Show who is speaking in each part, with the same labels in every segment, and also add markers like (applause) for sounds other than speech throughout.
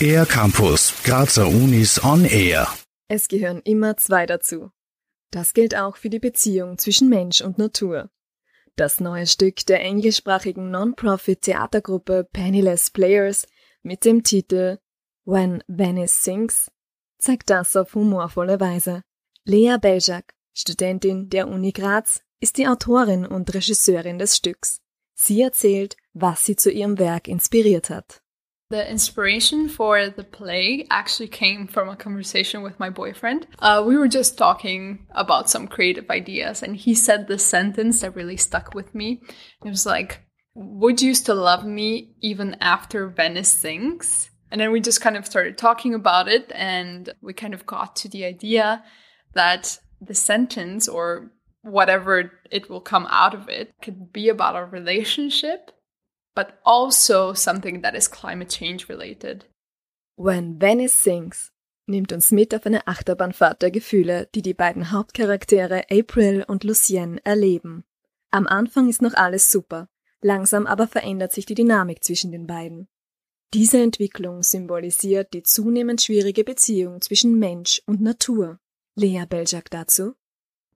Speaker 1: Air Campus, Grazer Unis on Air.
Speaker 2: Es gehören immer zwei dazu. Das gilt auch für die Beziehung zwischen Mensch und Natur. Das neue Stück der englischsprachigen Non-Profit-Theatergruppe Penniless Players mit dem Titel When Venice Sings zeigt das auf humorvolle Weise. Lea Beljak, Studentin der Uni Graz, ist die Autorin und Regisseurin des Stücks. Sie erzählt, was sie zu ihrem Werk inspiriert hat.
Speaker 3: The inspiration for the play actually came from a conversation with my boyfriend. Uh, we were just talking about some creative ideas, and he said this sentence that really stuck with me. It was like, Would you still love me even after Venice sings? And then we just kind of started talking about it, and we kind of got to the idea that the sentence or whatever it will come out of it could be about our relationship but also something that is climate change related.
Speaker 2: When Venice Sings nimmt uns mit auf eine Achterbahnfahrt der Gefühle, die die beiden Hauptcharaktere April und Lucienne erleben. Am Anfang ist noch alles super, langsam aber verändert sich die Dynamik zwischen den beiden. Diese Entwicklung symbolisiert die zunehmend schwierige Beziehung zwischen Mensch und Natur. Lea Beljak dazu.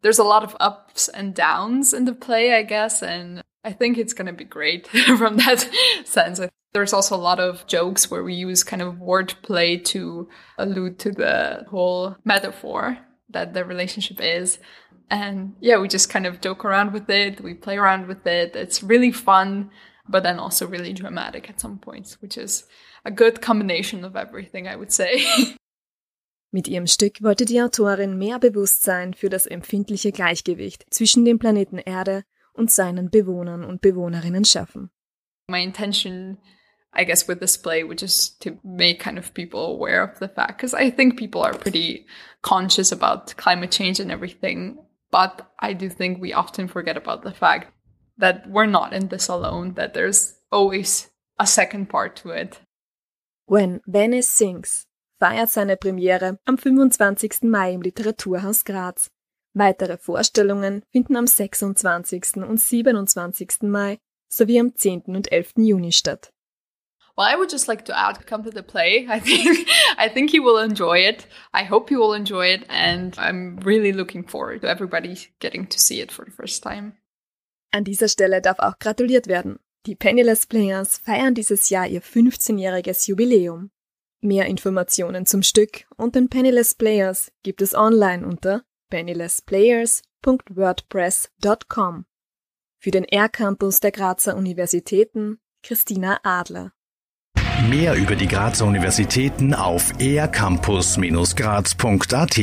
Speaker 3: There's a lot of ups and downs in the play, I guess, and I think it's going to be great (laughs) from that sense. There's also a lot of jokes where we use kind of wordplay to allude to the whole metaphor that the relationship is. And yeah, we just kind of joke around with it. We play around with it. It's really fun, but then also really dramatic at some points, which is a good combination of everything, I would say. (laughs)
Speaker 2: Mit ihrem Stück wollte die Autorin mehr Bewusstsein für das empfindliche Gleichgewicht zwischen dem Planeten Erde und seinen Bewohnern und Bewohnerinnen schaffen.
Speaker 3: My intention I guess with this play which is to make kind of people aware of the fact because I think people are pretty conscious about climate change and everything but I do think we often forget about the fact that we're not in this alone that there's always a second part to it.
Speaker 2: When Venice Sings feiert seine Premiere am 25. Mai im Literaturhaus Graz. Weitere Vorstellungen finden am 26. und 27. Mai sowie am 10. und 11. Juni statt.
Speaker 3: Well, I would just like to add, come to the play. (laughs) I think, I think you will enjoy it. I hope you will enjoy it. And I'm really looking forward to everybody getting to see it for the first time.
Speaker 2: An dieser Stelle darf auch gratuliert werden. Die Penniless Players feiern dieses Jahr ihr 15-jähriges Jubiläum. Mehr Informationen zum Stück und den Penniless Players gibt es online unter pennilessplayers.wordpress.com. Für den R-Campus der Grazer Universitäten Christina Adler.
Speaker 1: Mehr über die Grazer Universitäten auf ercampus-graz.at